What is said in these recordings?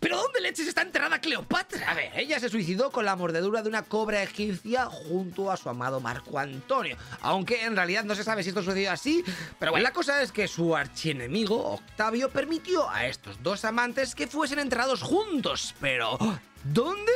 ¿Pero dónde leches está enterrada Cleopatra? A ver, ella se suicidó con la mordedura de una cobra egipcia junto a su amado Marco Antonio. Aunque en realidad no se sabe si esto sucedió así, pero bueno, la cosa es que su archienemigo, Octavio, permitió a estos dos amantes que fuesen enterrados juntos. Pero, ¿dónde?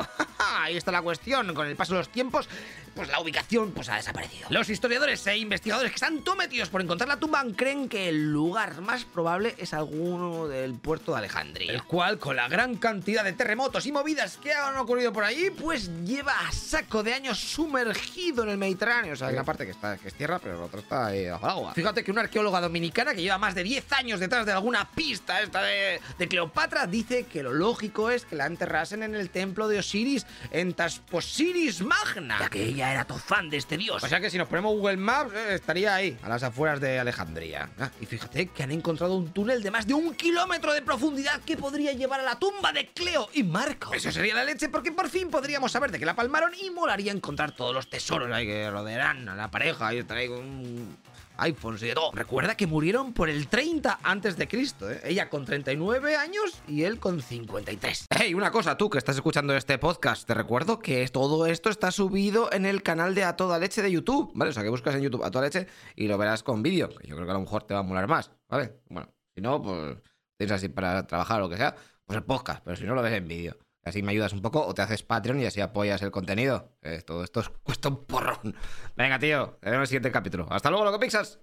Ahí está la cuestión. Con el paso de los tiempos, pues la ubicación pues, ha desaparecido. Los historiadores e investigadores que están tometidos por encontrar la tumba creen que el lugar más probable es alguno del puerto de Alejandría. El cual, con la gran cantidad de terremotos y movidas que han ocurrido por allí, pues lleva a saco de años sumergido en el Mediterráneo. O sea, hay una parte que, está, que es tierra, pero la otra está ahí bajo el agua. Fíjate que una arqueóloga dominicana que lleva más de 10 años detrás de alguna pista esta de, de Cleopatra dice que lo lógico es que la enterrasen en el templo de Osiris en Tasposiris Magna. Ya que ella era todo fan de este dios. O sea que si nos ponemos Google Maps, eh, estaría ahí, a las afueras de Alejandría. Ah, y fíjate que han encontrado un túnel de más de un kilómetro de profundidad que podría llevar a la tumba de Cleo y Marco. Eso sería la leche porque por fin podríamos saber de qué la palmaron y molaría encontrar todos los tesoros ahí que rodearán a la pareja y estar ahí con un iPhones y de todo. Recuerda que murieron por el 30 antes de Cristo, ¿eh? Ella con 39 años y él con 53. Hey, una cosa, tú que estás escuchando este podcast, te recuerdo que todo esto está subido en el canal de A Toda Leche de YouTube, ¿vale? O sea, que buscas en YouTube A Toda Leche y lo verás con vídeo, yo creo que a lo mejor te va a molar más, ¿vale? Bueno, si no, pues tienes así para trabajar o lo que sea, pues el podcast, pero si no lo ves en vídeo. Así me ayudas un poco o te haces Patreon y así apoyas el contenido. Eh, todo esto cuesta un porrón. Venga, tío, te vemos en el siguiente capítulo. Hasta luego, loco Pixas.